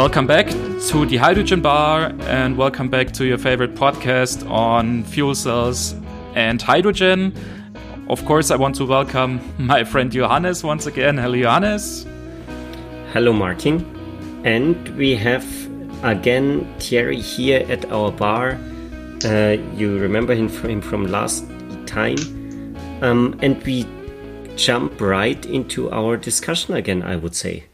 Welcome back to the Hydrogen Bar and welcome back to your favorite podcast on fuel cells and hydrogen. Of course, I want to welcome my friend Johannes once again. Hello, Johannes. Hello, Martin. And we have again Thierry here at our bar. Uh, you remember him from, last time. Um, and we jump right into our discussion again, I would say.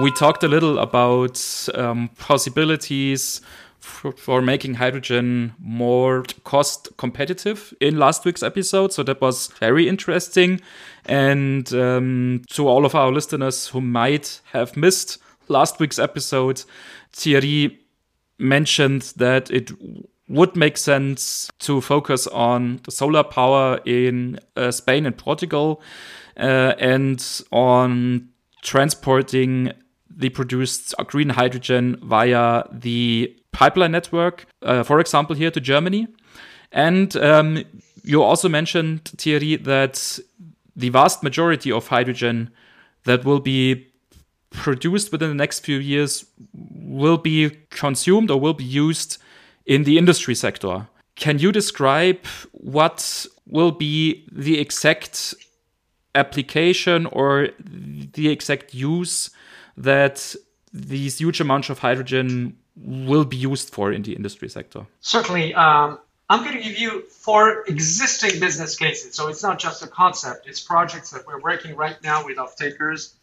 We talked a little about um, possibilities for, making hydrogen more cost competitive in last week's episode. So that was very interesting. And um, to all of our listeners who might have missed last week's episode, Thierry mentioned that it would make sense to focus on the solar power in uh, Spain and Portugal uh, and on transporting the produced green hydrogen via the pipeline network, uh, for example, here to Germany. And um, you also mentioned, Thierry, that the vast majority of hydrogen that will be produced within the next few years will be consumed or will be used in the industry sector. Can you describe what will be the exact application or the exact use that these huge amounts of hydrogen will be used for in the industry sector? Certainly. Um, I'm going to give you four existing business cases. So it's not just a concept, it's projects that we're working right now with off takers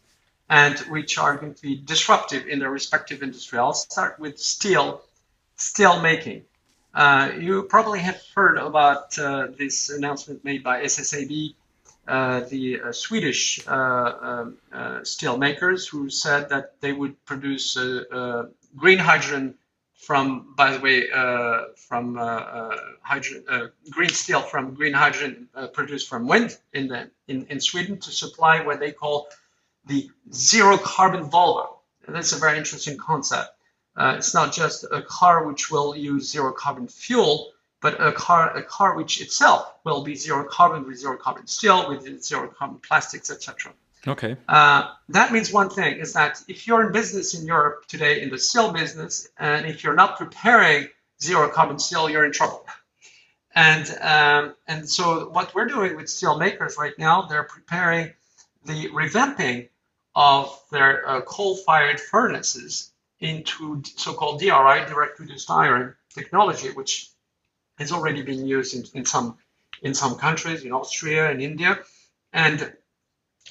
and which are going to be disruptive in their respective industry. I'll start with steel, steel making. Uh, you probably have heard about uh, this announcement made by SSAB, uh, the uh, Swedish uh, um, uh, steel makers, who said that they would produce green hydrogen from, by the way, from hydrogen, green steel from green hydrogen produced from wind in, the, in, in Sweden to supply what they call the zero carbon Volvo. And that's a very interesting concept. Uh, it's not just a car which will use zero carbon fuel, but a car a car which itself will be zero carbon with zero carbon steel, with zero carbon plastics, etc. Okay. Uh, that means one thing is that if you're in business in Europe today in the steel business, and if you're not preparing zero carbon steel, you're in trouble. And um, and so what we're doing with steel makers right now, they're preparing the revamping of their uh, coal-fired furnaces into so-called DRI, direct reduced iron technology, which has already been used in, in some in some countries, in Austria and India, and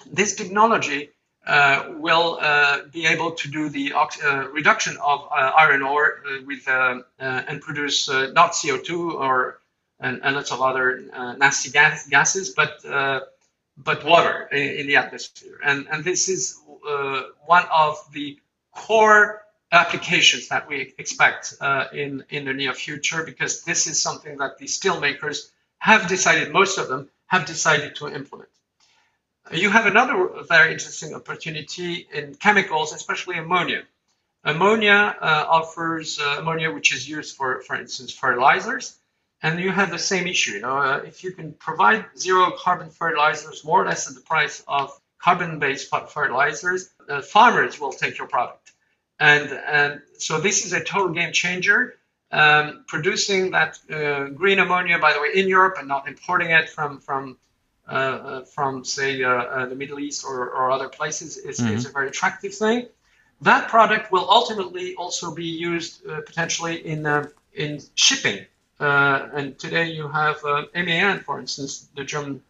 this technology uh, will uh, be able to do the uh, reduction of uh, iron ore uh, with uh, and produce not CO2 or and, and, lots of other nasty gas, gases, but but water in, in, the atmosphere. And and this is one of the core applications that we expect uh, in, in the near future because this is something that the steel makers have decided, most of them have decided to implement. You have another very interesting opportunity in chemicals, especially ammonia. Ammonia uh, offers uh, ammonia, which is used for, for instance, fertilizers. And you have the same issue. You know, uh, if you can provide zero carbon fertilizers more or less at the price of carbon-based fertilizers, uh, farmers will take your product and, and so this is a total game changer. Um, producing that uh, green ammonia, by the way, in Europe and not importing it from from uh, uh from say uh, uh, the Middle East or, or other places is, mm-hmm. is, a very attractive thing. That product will ultimately also be used potentially in in shipping. and today you have MAN, for instance, the German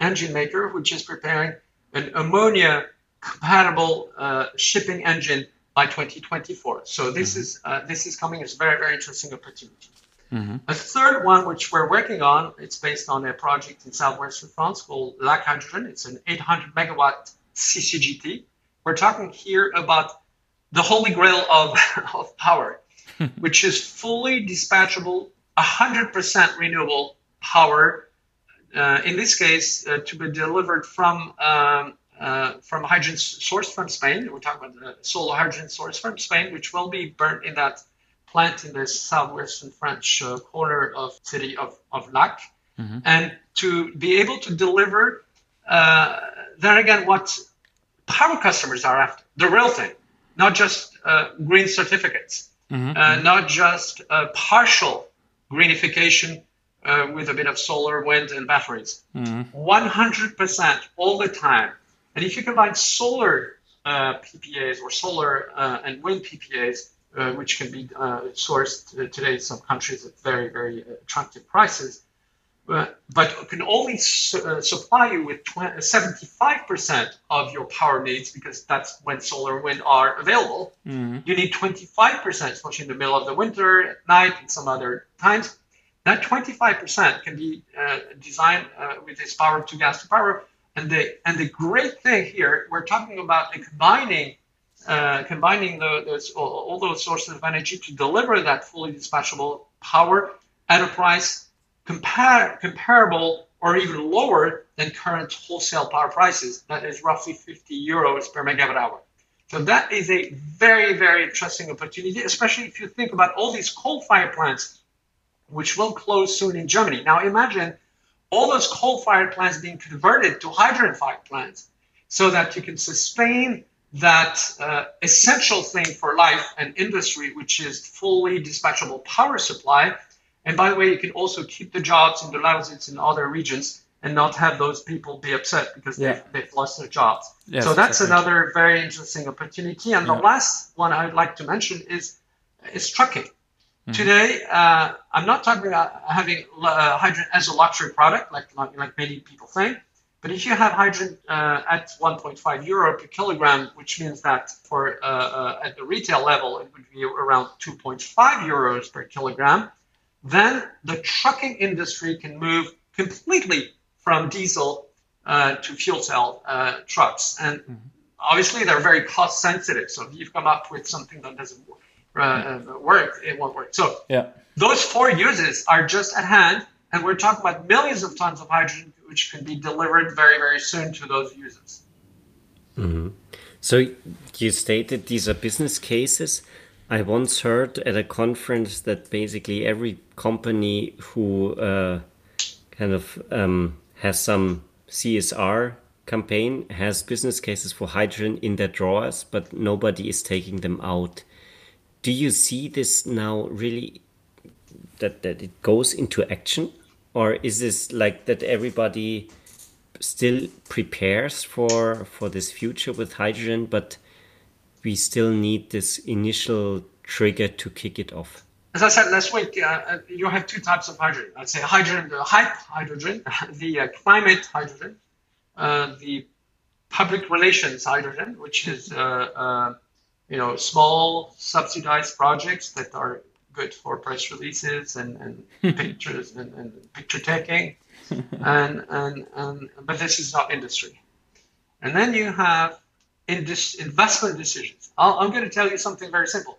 engine maker, which is preparing an ammonia compatible uh, shipping engine by 2024. So this mm-hmm. is uh, this is coming as a very very interesting opportunity. Mm-hmm. A third one which we're working on, it's based on a project in southwestern France called Lacq Hydrogen. It's an 800 megawatt CCGT. We're talking here about the holy grail of, of power, which is fully dispatchable, 100% renewable power. Uh, in this case, uh, to be delivered from um, uh, from hydrogen sourced from Spain. We're talking about the solar hydrogen sourced from Spain, which will be burnt in that plant in the southwestern French uh, corner of city of, of Lacq. Mm-hmm. And to be able to deliver, uh, then again, what power customers are after, the real thing. not just uh, green certificates, Mhm. uh, not just partial greenification uh, with a bit of solar, wind, and batteries. Mhm. 100% all the time. And if you combine solar uh, PPAs or solar uh, and wind PPAs, uh, which can be uh, sourced uh, today in some countries at very, very attractive prices, uh, but can only su- uh, supply you with 20, 75% of your power needs because that's when solar and wind are available. Mhm. You need 25%, especially in the middle of the winter, at night, and some other times. That 25% can be uh, designed uh, with this power to gas to power. And the and the great thing here, we're talking about combining uh, combining the, those, all, those sources of energy to deliver that fully dispatchable power at a price compar- comparable or even lower than current wholesale power prices. That is roughly 50 euros per megawatt hour. So that is a very, very interesting opportunity, especially if you think about all these coal-fired plants, which will close soon in Germany. Now imagine all those coal-fired plants being converted to hydrogen-fired plants, so that you can sustain that uh, essential thing for life and industry, which is fully dispatchable power supply. And by the way, you can also keep the jobs in the Lausitz and other regions and not have those people be upset because Yeah. they've, they've lost their jobs. Yes, so that's another very interesting opportunity. And Yeah. the last one I'd like to mention is, is trucking. Mm-hmm. Today, uh, I'm not talking about having uh, hydrogen as a luxury product, like, like, like many people think. But if you have hydrogen uh, at 1.5 euro per kilogram, which means that for uh, uh, at the retail level it would be around 2.5 euros per kilogram, then the trucking industry can move completely from diesel uh, to fuel cell uh, trucks. And obviously they're very cost sensitive. So if you've come up with something that doesn't work, uh, uh, work it won't work. So Yeah. those four uses are just at hand, and we're talking about millions of tons of hydrogen which can be delivered very, very soon to those users. So you stated these are business cases. I once heard at a conference that basically every company who uh, kind of um, has some CSR campaign has business cases for hydrogen in their drawers, but nobody is taking them out. Do you see this now really that that it goes into action, or is this like that everybody still prepares for for this future with hydrogen, but we still need this initial trigger to kick it off. As I said last week, uh, uh, you have two types of hydrogen. I'd say hydrogen, the hype hydrogen, the uh, climate hydrogen, uh, the public relations hydrogen, which is uh, uh, you know small subsidized projects that are good for press releases and, and pictures and, and picture taking, and, and and but this is not industry. And then you have in investment decisions. I'll, I'm going to tell you something very simple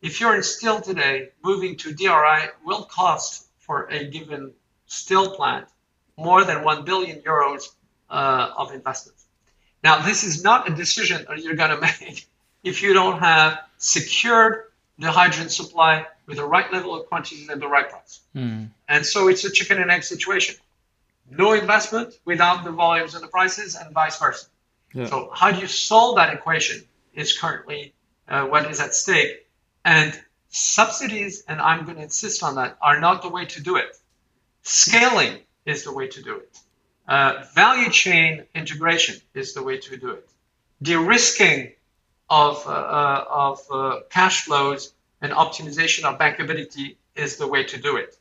if you're in steel today, moving to DRI will cost for a given steel plant more than 1 billion euros uh, of investment. Now, this is not a decision that you're going to make if you don't have secured the hydrogen supply with the right level of quantities and the right price. And so it's a chicken and egg situation. No investment without the volumes and the prices, and vice versa. Yeah. So, how do you solve that equation is currently uh, what is at stake. And subsidies, and I'm going to insist on that, are not the way to do it. Scaling is the way to do it. Uh, value chain integration is the way to do it. De-risking of, uh, uh, of uh, cash flows and optimization of bankability is the way to do it.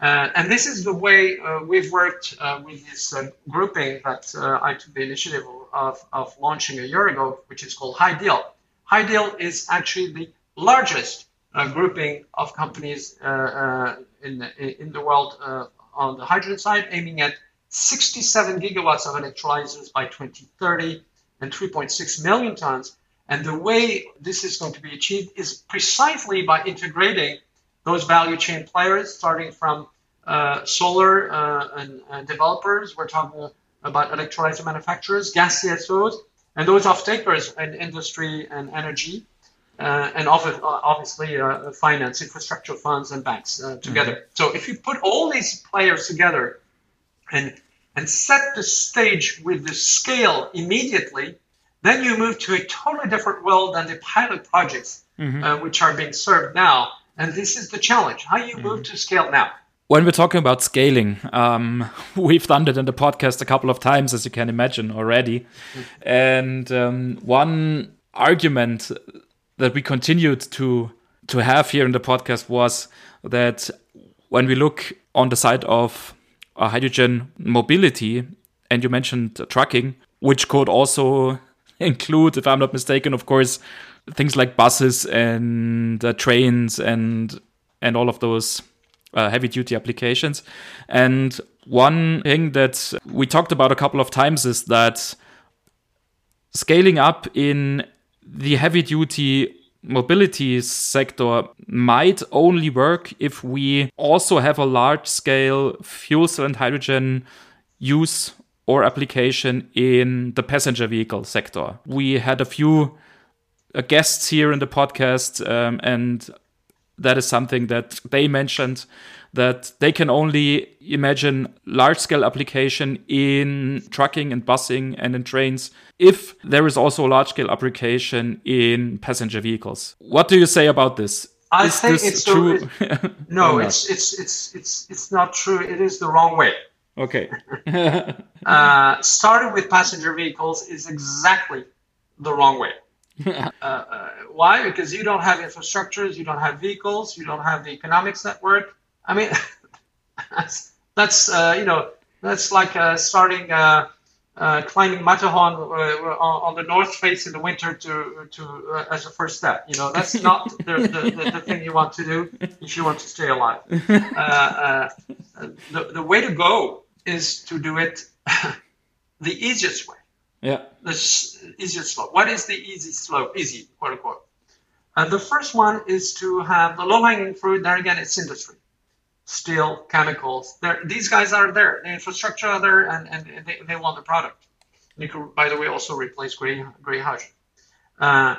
Uh, and this is the way we've worked with this uh, grouping that I took the initiative of, of launching a year ago, which is called HyDeal. High Deal is actually the largest grouping of companies in, in the world on the hydrogen side, aiming at 67 gigawatts of electrolyzers by 2030 and 3.6 million tons. And the way this is going to be achieved is precisely by integrating those value chain players, starting from uh, solar uh, and, and developers. We're talking about electrolyzer manufacturers, gas TSOs, and those off-takers in industry and energy, uh, and obvi- obviously uh, finance, infrastructure funds, and banks uh, together. So if you put all these players together and and set the stage with the scale immediately, then you move to a totally different world than the pilot projects mm-hmm. uh, which are being served now. And this is the challenge. How you mm-hmm. move to scale now? When we're talking about scaling, um, we've done it in the podcast a couple of times, as you can imagine already. Mm-hmm. And um, one argument that we continued to to have here in the podcast was that when we look on the side of uh, hydrogen mobility, and you mentioned trucking, which could also include, if I'm not mistaken, of course, things like buses and uh, trains and and all of those uh, heavy duty applications. And one thing that we talked about a couple of times is that scaling up in the heavy duty mobility sector might only work if we also have a large scale fuel cell and hydrogen use or application in the passenger vehicle sector. We had a few uh, guests here in the podcast, um, and that is something that they mentioned that they can only imagine large scale application in trucking and busing and in trains if there is also large scale application in passenger vehicles. What do you say about this? I is think it's true. The, no, it's it's it's it's it's not true. It is the wrong way. Okay. uh, starting with passenger vehicles is exactly the wrong way. uh, uh, why? Because you don't have infrastructures, you don't have vehicles, you don't have the economics network. I mean, that's, that's uh, you know that's like uh, starting uh, uh, climbing Matterhorn uh, on, the north face in the winter to to uh, as a first step. You know that's not the, the, the, the, thing you want to do if you want to stay alive. the the way to go is to do it the easiest way. Yeah. The easiest slope. What is the easy slope? Easy, quote unquote. And the first one is to have the low hanging fruit. There again, it's industry steel, chemicals. They're, these guys are there. The infrastructure are there, and, and they, they want the product. You could, by the way, also replace gray, gray hydrogen. Uh,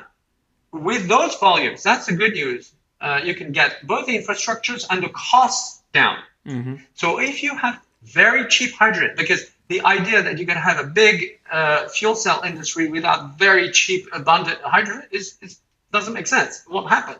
with those volumes, that's the good news. Uh, you can get both the infrastructures and the costs down. Mm-hmm. So if you have very cheap hydrogen, because the idea that you can have a big uh, fuel cell industry without very cheap, abundant hydrogen is, is doesn't make sense. It won't happen.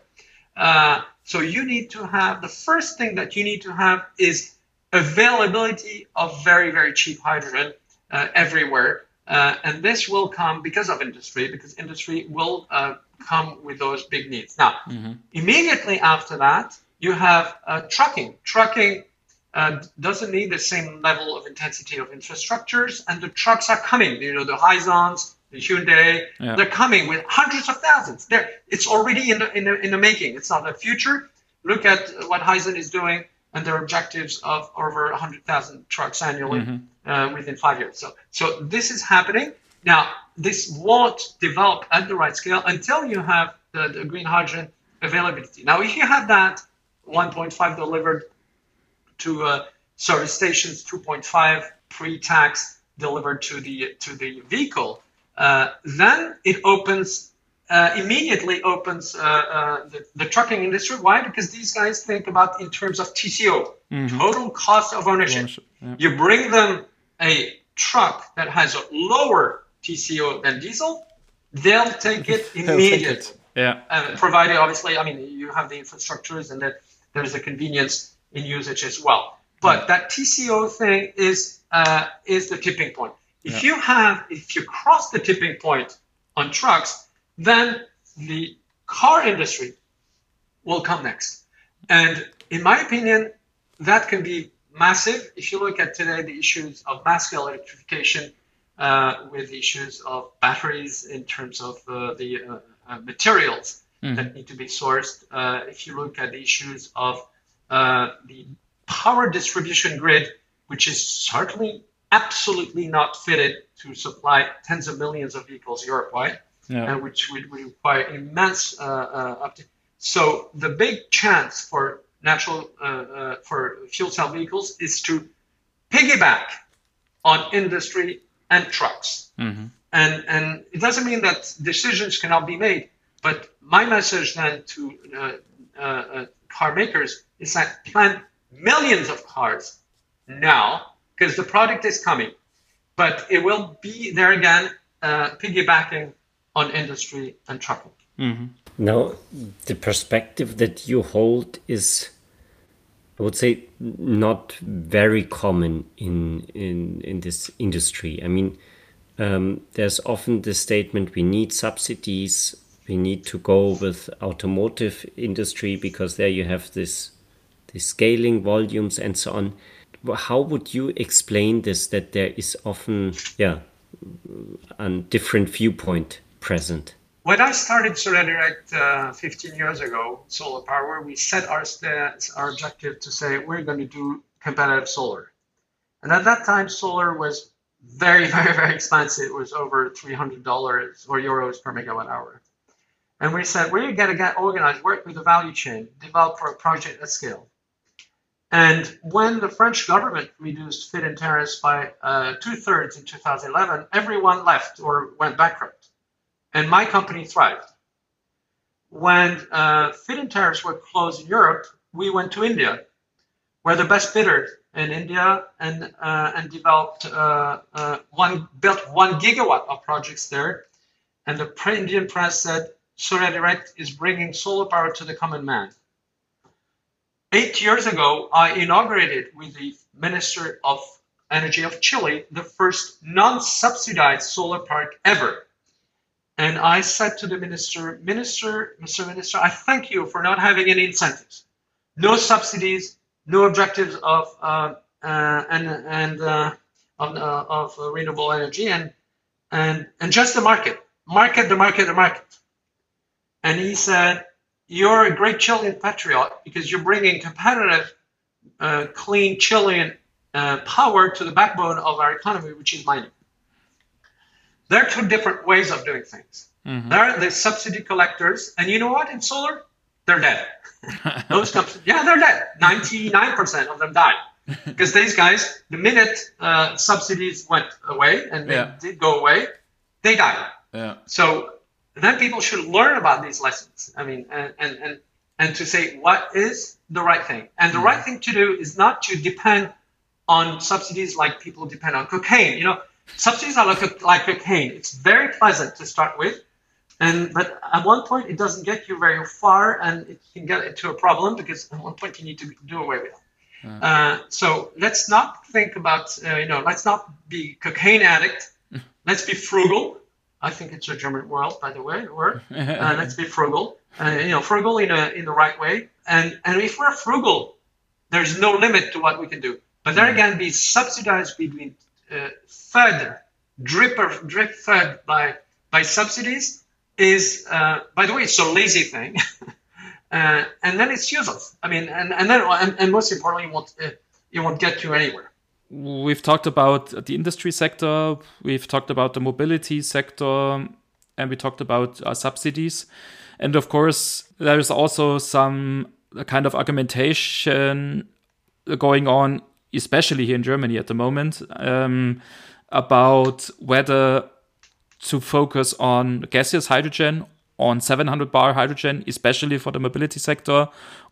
Uh, so you need to have the first thing that you need to have is availability of very very cheap hydrogen uh, everywhere, uh, and this will come because of industry because industry will uh, come with those big needs. Now, mm-hmm. immediately after that, you have uh, trucking. Trucking uh, doesn't need the same level of intensity of infrastructures, and the trucks are coming. You know the Hyzons, the Hyundai, yeah. they're coming with hundreds of thousands. They're, it's already in the, in, the, in the making. It's not the future. Look at what Hyzon is doing and their objectives of over 100,000 trucks annually mm-hmm. uh, within five years. So, so this is happening. Now, this won't develop at the right scale until you have the, the green hydrogen availability. Now, if you have that 1.5 delivered to uh, service stations, 2.5 pre-tax delivered to the to the vehicle, uh, then it opens uh, immediately opens uh, uh, the, the, trucking industry. Why? Because these guys think about in terms of TCO, mm-hmm. total cost of ownership. Yeah. You bring them a truck that has a lower TCO than diesel, they'll take it immediately. Yeah. Uh, provided, obviously, I mean, you have the infrastructures and that there's a convenience in usage as well. But that TCO thing is uh, is the tipping point. If yeah. you have, if you cross the tipping point on trucks, then the car industry will come next. And in my opinion, that can be massive. If you look at today the issues of mass scale electrification, uh, with issues of batteries in terms of uh, the uh, uh materials mm. that need to be sourced. Uh, if you look at the issues of uh, the power distribution grid, which is certainly absolutely not fitted to supply tens of millions of vehicles Europe-wide, yeah. uh, which would, require immense uh, uh, uptake. So the big chance for natural uh, uh, for fuel cell vehicles is to piggyback on industry and trucks. Mm-hmm. And and it doesn't mean that decisions cannot be made, but my message then to uh, car makers is that plant millions of cars now because the product is coming, but it will be there again uh, piggybacking on industry and trucking. Mm-hmm. Now, the perspective that you hold is, I would say, not very common in in in this industry. I mean, um, there's often the statement we need subsidies, we need to go with automotive industry because there you have this, this scaling volumes and so on. How would you explain this? That there is often, yeah, a different viewpoint present. When I started Solar uh, 15 years ago, solar power, we set our our objective to say we're going to do competitive solar, and at that time, solar was very, very, very expensive. It was over $300 or euros per megawatt hour. And we said, we're going to get organized, work with the value chain, develop for a project at scale. And when the French government reduced feed-in tariffs by uh, two thirds in 2011, everyone left or went bankrupt. And my company thrived. When uh, feed-in tariffs were closed in Europe, we went to India, where the best bidder in India and uh, and developed uh, uh, one built one gigawatt of projects there. And the Indian press said Solairedirect is bringing solar power to the common man. Eight years ago, I inaugurated with the Minister of Energy of Chile the first non-subsidized solar park ever. And I said to the minister, Minister, Mr. Minister, I thank you for not having any incentives, no subsidies, no objectives of uh, uh, and and uh, of, uh, of renewable energy and and and just the market, market, the market, the market. And he said, "You're a great Chilean patriot because you're bringing competitive, uh, clean Chilean uh, power to the backbone of our economy, which is mining." There are two different ways of doing things. Mm-hmm. There are the subsidy collectors, and you know what? In solar, they're dead. Those companies, yeah, they're dead. 99% of them died. Because these guys, the minute uh, subsidies went away, and they yeah. did go away, they died. Yeah. So then people should learn about these lessons. I mean, and, and, and, and to say what is the right thing. And the mm. right thing to do is not to depend on subsidies like people depend on cocaine. You know, subsidies are like, like cocaine. It's very pleasant to start with and but at one point it doesn't get you very far, and it can get into a problem because at one point you need to do away with it. Uh, uh, so let's not think about uh, you know let's not be cocaine addict. let's be frugal. I think it's a German word, by the way. Word. Uh, let's be frugal. Uh, you know, frugal in a in the right way. And and if we're frugal, there's no limit to what we can do. But there again, be subsidized between uh, fed, drip drip fed by by subsidies is, uh, by the way, it's a lazy thing. uh, and then it's useless. I mean, and, and then, and, and most importantly, you won't, uh, you won't get to anywhere. We've talked about the industry sector, we've talked about the mobility sector, and we talked about uh, subsidies. And of course, there is also some kind of argumentation going on, especially here in Germany at the moment, um, about whether to focus on gaseous hydrogen, on 700 bar hydrogen, especially for the mobility sector,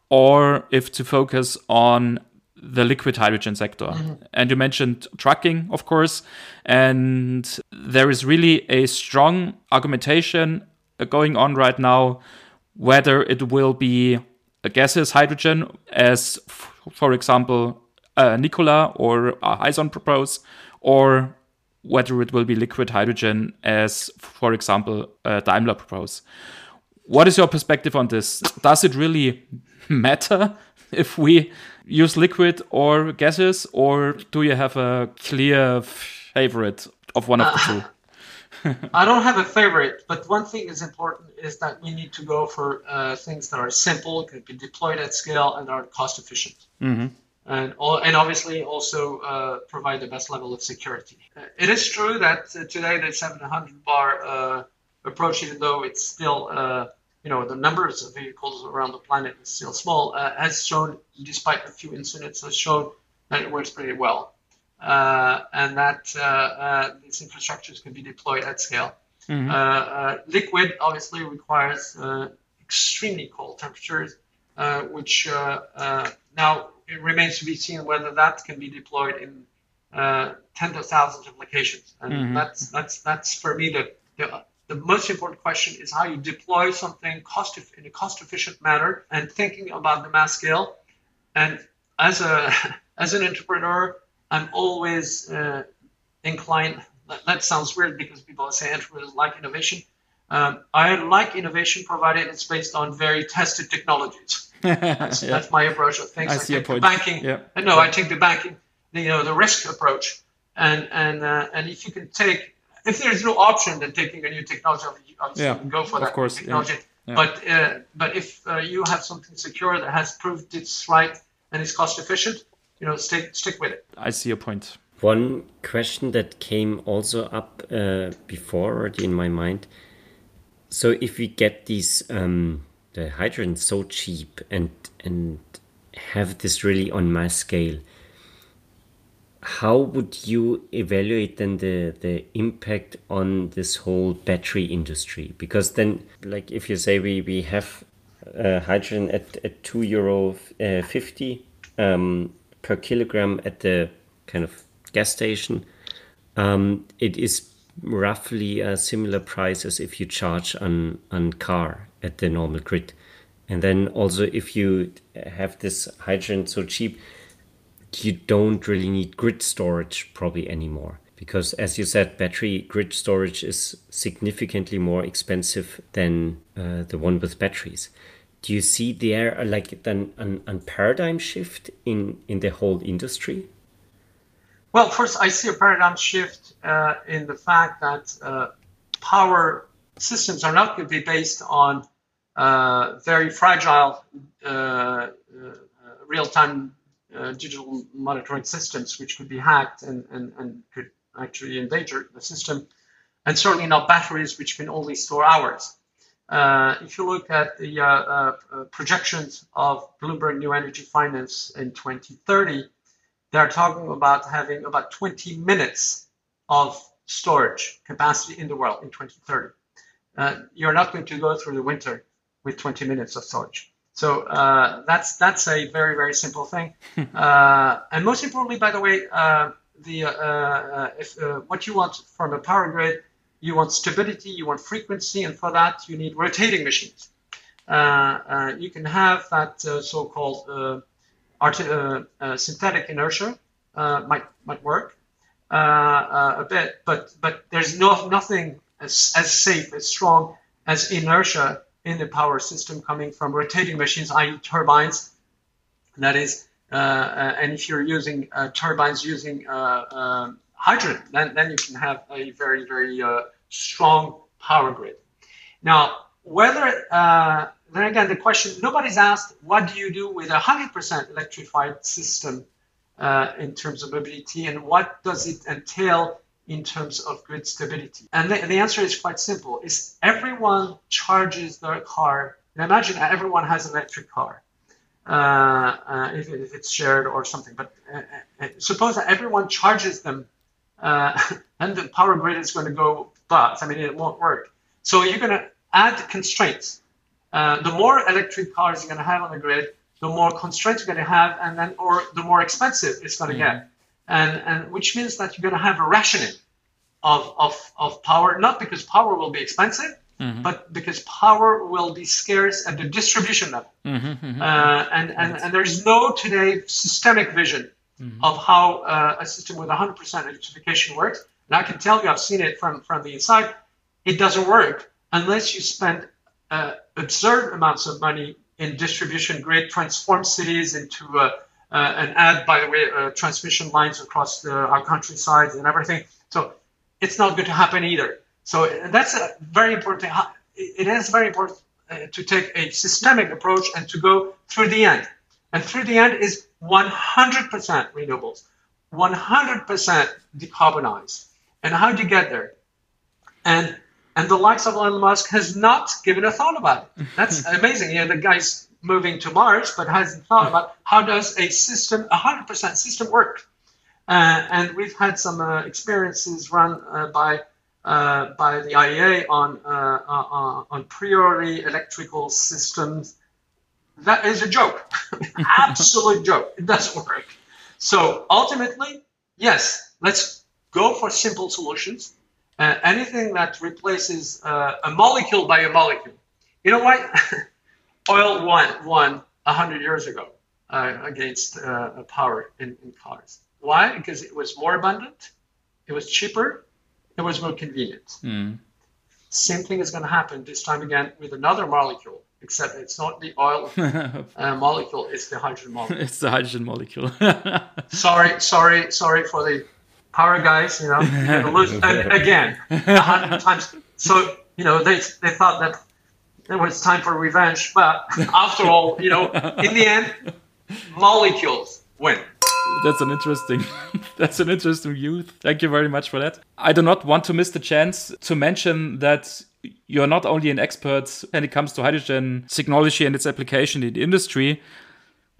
or if to focus on the liquid hydrogen sector. Mm-hmm. And you mentioned trucking, of course. And there is really a strong argumentation going on right now whether it will be a gaseous hydrogen, as, for example, uh, Nikola or uh, Hyzon propose, or whether it will be liquid hydrogen, as, for example, uh, Daimler propose. What is your perspective on this? Does it really matter if we use liquid or gases, or do you have a clear favorite of one of the two? I don't have a favorite, but one thing is important is that we need to go for uh, things that are simple, can be deployed at scale, and are cost efficient. Mm-hmm and, and obviously also uh, provide the best level of security. Uh, it is true that today the 700 bar uh, approach, even though it's still, uh, you know, the numbers of vehicles around the planet is still small, uh, has shown, despite a few incidents, has shown that it works pretty well. Uh, and that uh, uh, these infrastructures can be deployed at scale. Mm-hmm. liquid obviously requires extremely cold temperatures, which now it remains to be seen whether that can be deployed in uh, tens of thousands of locations. And mm-hmm. that's that's that's for me the, the the most important question is how you deploy something cost in a cost efficient manner and thinking about the mass scale. And as a as an entrepreneur, I'm always uh, inclined. That, that, sounds weird because people say entrepreneurs like innovation. Um, I like innovation provided it's based on very tested technologies. That's, yeah. that's my approach of things. I, I see your point. banking. Yeah. No, yeah. I take the banking, the, you know, the risk approach, and and uh, and if you can take, if there's no option than taking a new technology, obviously yeah. go for that course, technology. Yeah. But uh, but if uh, you have something secure that has proved it's right and is cost efficient, you know, stick stick with it. I see your point. One question that came also up uh, before already in my mind. So if we get these um, the hydrogen so cheap and and have this really on mass scale, how would you evaluate then the the impact on this whole battery industry? Because then, like if you say we we have uh, hydrogen at at two euro uh, fifty um, per kilogram at the kind of gas station, um, it is roughly a similar price as if you charge on on car at the normal grid. And then also if you have this hydrogen so cheap, you don't really need grid storage probably anymore. Because as you said, battery grid storage is significantly more expensive than uh, the one with batteries. Do you see there like an, an, an paradigm shift in, in the whole industry? Well, first, I see a paradigm shift uh, in the fact that uh, power systems are not going to be based on uh, very fragile uh, uh, real-time uh, digital monitoring systems, which could be hacked and, and, and could actually endanger the system, and certainly not batteries, which can only store hours. if you look at the projections of Bloomberg New Energy Finance in 2030, they're talking about having about 20 minutes of storage capacity in the world in 2030. Uh, you're not going to go through the winter with 20 minutes of storage. So uh, that's that's a very very simple thing. uh, and most importantly, by the way, uh, the uh, uh, if what you want from a power grid, you want stability, you want frequency, and for that you need rotating machines. you can have that so-called art, uh, uh, synthetic inertia uh, might might work a bit, but but there's no nothing as, as safe as strong as inertia in the power system coming from rotating machines, i.e., turbines. That is, uh, uh, and if you're using uh, turbines using hydrogen, then, then you can have a very, very strong power grid. Now, whether then again, the question nobody's asked what do you do with a 100% electrified system uh, in terms of mobility and what does it entail in terms of grid stability? And the, the answer is quite simple: is everyone charges their car. And imagine everyone has an electric car, uh, uh, if, if, it's shared or something. But uh, uh, suppose that everyone charges them, uh, and the power grid is going to go bust. I mean, it won't work. So you're going to add constraints uh, the more electric cars you're going to have on the grid, the more constraints you're going to have, and then or the more expensive it's going to mm-hmm. get, and and which means that you're going to have a rationing of of of power, not because power will be expensive, mm-hmm. but because power will be scarce at the distribution level, mm-hmm, mm-hmm. uh, and and and there's no today systemic vision mm-hmm. of how uh, a system with 100% electrification works. And I can tell you, I've seen it from from the inside. It doesn't work unless you spend uh, absurd amounts of money in distribution grid, transform cities into uh, and add, by the way, uh, transmission lines across the, our countryside and everything. So it's not going to happen either. So that's a very important. It is very important uh, to take a systemic approach and to go through the end. And through the end is 100% renewables, 100% decarbonized. And how do you get there? And and the likes of Elon Musk has not given a thought about it. That's amazing. You know, the guy's moving to Mars, but hasn't thought about how does a system, a 100% system work? Uh, and we've had some uh, experiences run uh, by uh, by the IEA on uh, uh, on priori electrical systems. That is a joke, absolute joke. It doesn't work. So ultimately, yes, let's go for simple solutions. Uh, anything that replaces uh, a molecule by a molecule. You know what? Oil won won hundred years ago uh, against uh, power in, in cars. Why? Because it was more abundant, it was cheaper, it was more convenient. Mm. Same thing is going to happen this time again with another molecule, except it's not the oil uh, molecule; it's the hydrogen molecule. it's the hydrogen molecule. sorry, sorry, sorry for the power guys. You know, and again, a hundred times. So you know, they they thought that it was time for revenge, but after all, you know, in the end, molecules win. That's an interesting that's an interesting view. Thank you very much for that. I do not want to miss the chance to mention that you're not only an expert when it comes to hydrogen technology and its application in the industry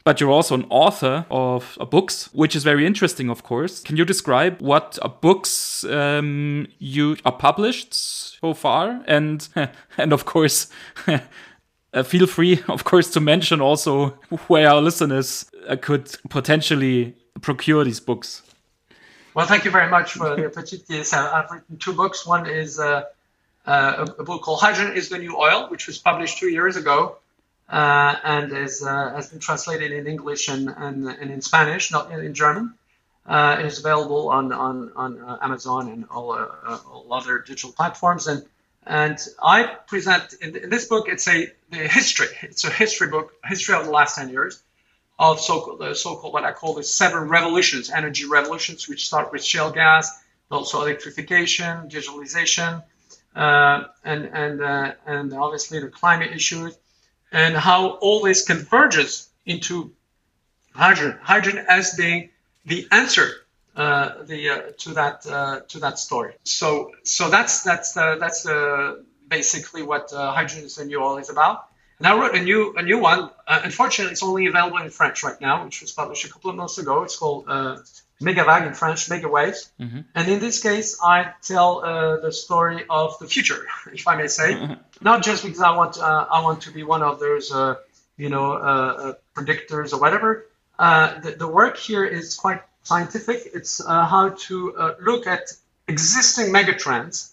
but you're also an author of books, which is very interesting, of course. Can you describe what books um, you are published so far, and and of course, uh, feel free, of course, to mention also where our listeners uh, could potentially procure these books. Well, thank you very much for the opportunity. I've written two books. One is uh, uh, a, book called Hydrogen is the New Oil, which was published two years ago uh, and is, uh, has been translated in English and, and, and in Spanish, not in, German. Uh, it is available on, on, on Amazon and all, all other digital platforms. And and I present in, in, this book, it's a history. It's a history book, history of the last 10 years of so-called, the so-called what I call the seven revolutions, energy revolutions, which start with shale gas, also electrification, digitalization, uh, and and uh, and obviously the climate issues, and how all this converges into hydrogen. Hydrogen as being the answer uh, the uh, to that uh, to that story. So so that's that's the, that's the basically what uh, hydrogen is the new oil is about. And I wrote a new a new one. Uh, unfortunately, it's only available in French right now, which was published a couple of months ago. It's called uh, Megavague in French, Mega Waves. Mm-hmm. And in this case, I tell uh, the story of the future, if I may say, not just because I want uh, I want to be one of those uh, you know uh, uh, predictors or whatever. The, the, work here is quite scientific. It's how to look at existing megatrends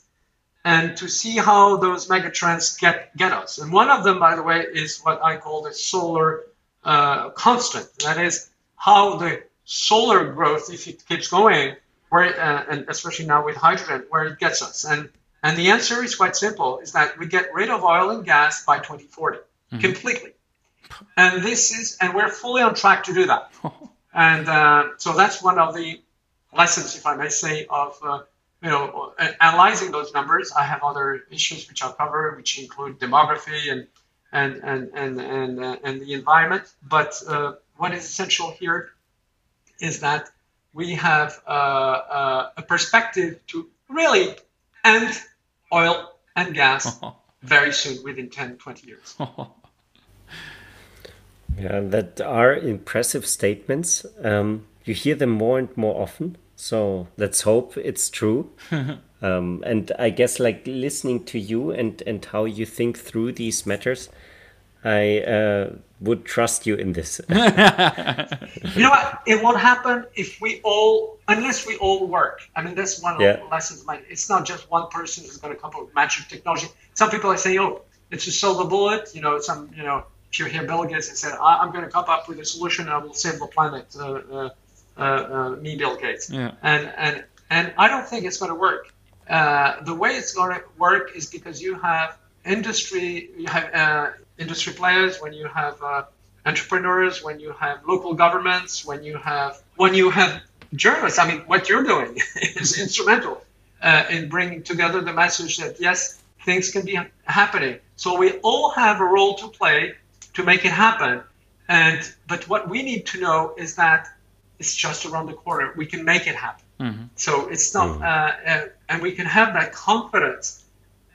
and to see how those megatrends get get us. And one of them, by the way, is what I call the solar uh, constant. That is how the solar growth, if it keeps going, where uh, and especially now with hydrogen, where it gets us. And and the answer is quite simple: is that we get rid of oil and gas by 2040 mm-hmm. completely. And this is, and we're fully on track to do that. and uh, so that's one of the lessons, if I may say, of uh, you know, analyzing those numbers, I have other issues which I'll cover, which include demography and and and and and, uh, and the environment. But uh, what is essential here is that we have uh, uh a perspective to really end oil and gas very soon, within 10, 20 years. yeah, that are impressive statements. Um, you hear them more and more often so let's hope it's true. um, and I guess like listening to you and and how you think through these matters, I uh, would trust you in this. you know what? It won't happen if we all, unless we all work. I mean, that's one of yeah. the lessons. My, it's not just one person who's going to come up with magic technology. Some people are saying, "Oh, it's a silver bullet." You know, some you know, if you hear Bill Gates and said, "I'm going to come up with a solution and I will save the planet." Uh, uh, uh, uh, me, Bill Gates. Yeah. And and and I don't think it's going to work. Uh, the way it's going to work is because you have industry, you have industry players, when you have entrepreneurs, when you have local governments, when you have when you have journalists. I mean, what you're doing is instrumental uh, in bringing together the message that yes, things can be happening. So we all have a role to play to make it happen. And but what we need to know is that it's just around the corner. We can make it happen. Mm-hmm. So it's not, mm-hmm. uh, uh, and we can have that confidence.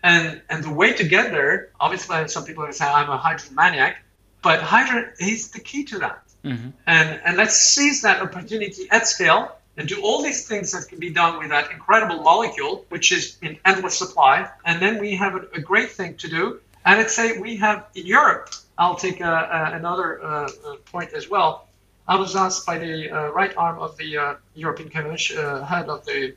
And and the way to get there, obviously, some people are say I'm a hydrogen maniac, but hydrogen is the key to that. Mm-hmm. And and let's seize that opportunity at scale and do all these things that can be done with that incredible molecule, which is in endless supply. And then we have a, a great thing to do. And let's say we have in Europe. I'll take another uh, uh point as well I was asked by the uh, right arm of the uh, European Commission, uh, head of the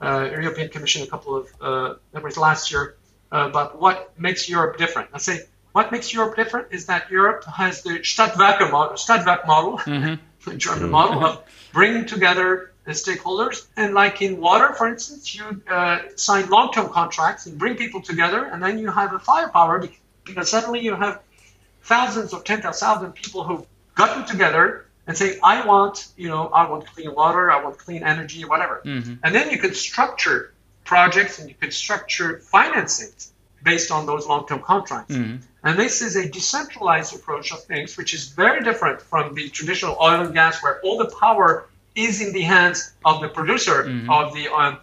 uh, European Commission, a couple of uh, last year, about what makes Europe different. I say what makes Europe different is that Europe has the Stadtwerke model, Stadtwerk model, mm-hmm. the German model of bringing together the stakeholders. And like in water, for instance, you uh, sign long-term contracts and bring people together, and then you have a firepower because suddenly you have thousands or tens of thousands of people who've gotten together and say, I want, you know, I want clean water, I want clean energy, whatever. Mm-hmm. And then you can structure projects and you could structure financing based on those long-term contracts. Mm-hmm. And this is a decentralized approach of things, which is very different from the traditional oil and gas, where all the power is in the hands of the producer mm-hmm. of the um,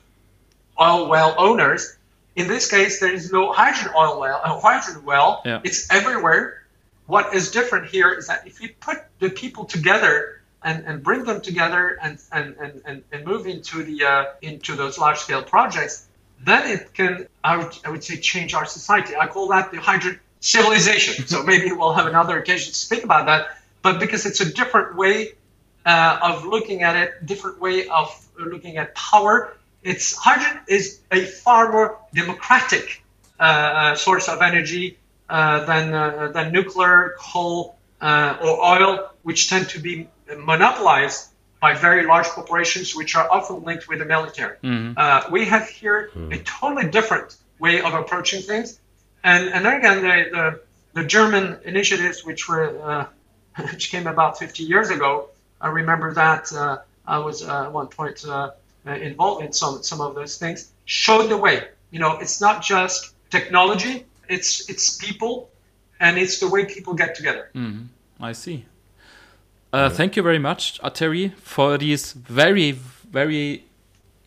oil well owners. In this case, there is no hydrogen oil well, uh, hydrogen well. Yeah. It's everywhere. What is different here is that if you put the people together and, and bring them together and, and, and, and move into the uh, into those large scale projects, then it can I would, I would say change our society. I call that the hydrogen civilization. so maybe we'll have another occasion to speak about that. But because it's a different way uh, of looking at it, different way of looking at power. It's hydrogen is a far more democratic uh, uh source of energy uh, than uh, than nuclear, coal, or oil, which tend to be monopolized by very large corporations, which are often linked with the military. Mm-hmm. we have here mm-hmm. a totally different way of approaching things, and and then again the the, the German initiatives, which were which came about 50 years ago, I remember that uh, I was uh, at one point uh, involved in some some of those things. Showed the way. You know, it's not just technology; it's it's people, and it's the way people get together. Mm, I see. Uh, thank you very much, Thierry, for these very, very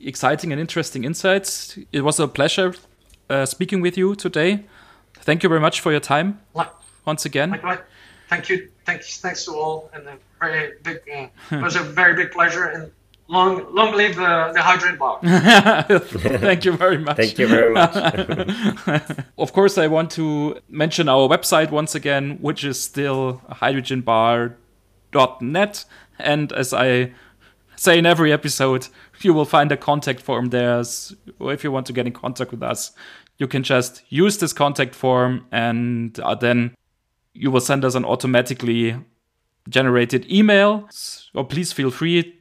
exciting and interesting insights. It was a pleasure uh, speaking with you today. Thank you very much for your time once again. Likewise. Thank you. Thanks. Thanks to all, and a very big. Uh, it was a very big pleasure, and long, long live the, the hydrogen bar. Thank you very much. Thank you very much. of course, I want to mention our website once again, which is still hydrogenbar.net, and as I say in every episode, you will find a contact form there. So if you want to get in contact with us, you can just use this contact form and uh, then you will send us an automatically generated email. So please feel free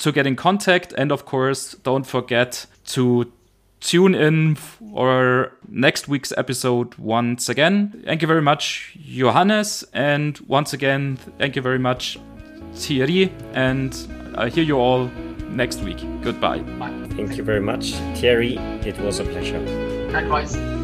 to get in contact. And of course, don't forget to tune in for next week's episode once again. Thank you very much, Johannes. And once again, thank you very much, Thierry. And I hear you all next week. Goodbye. Bye. Thank you very much, Thierry. It was a pleasure. Likewise.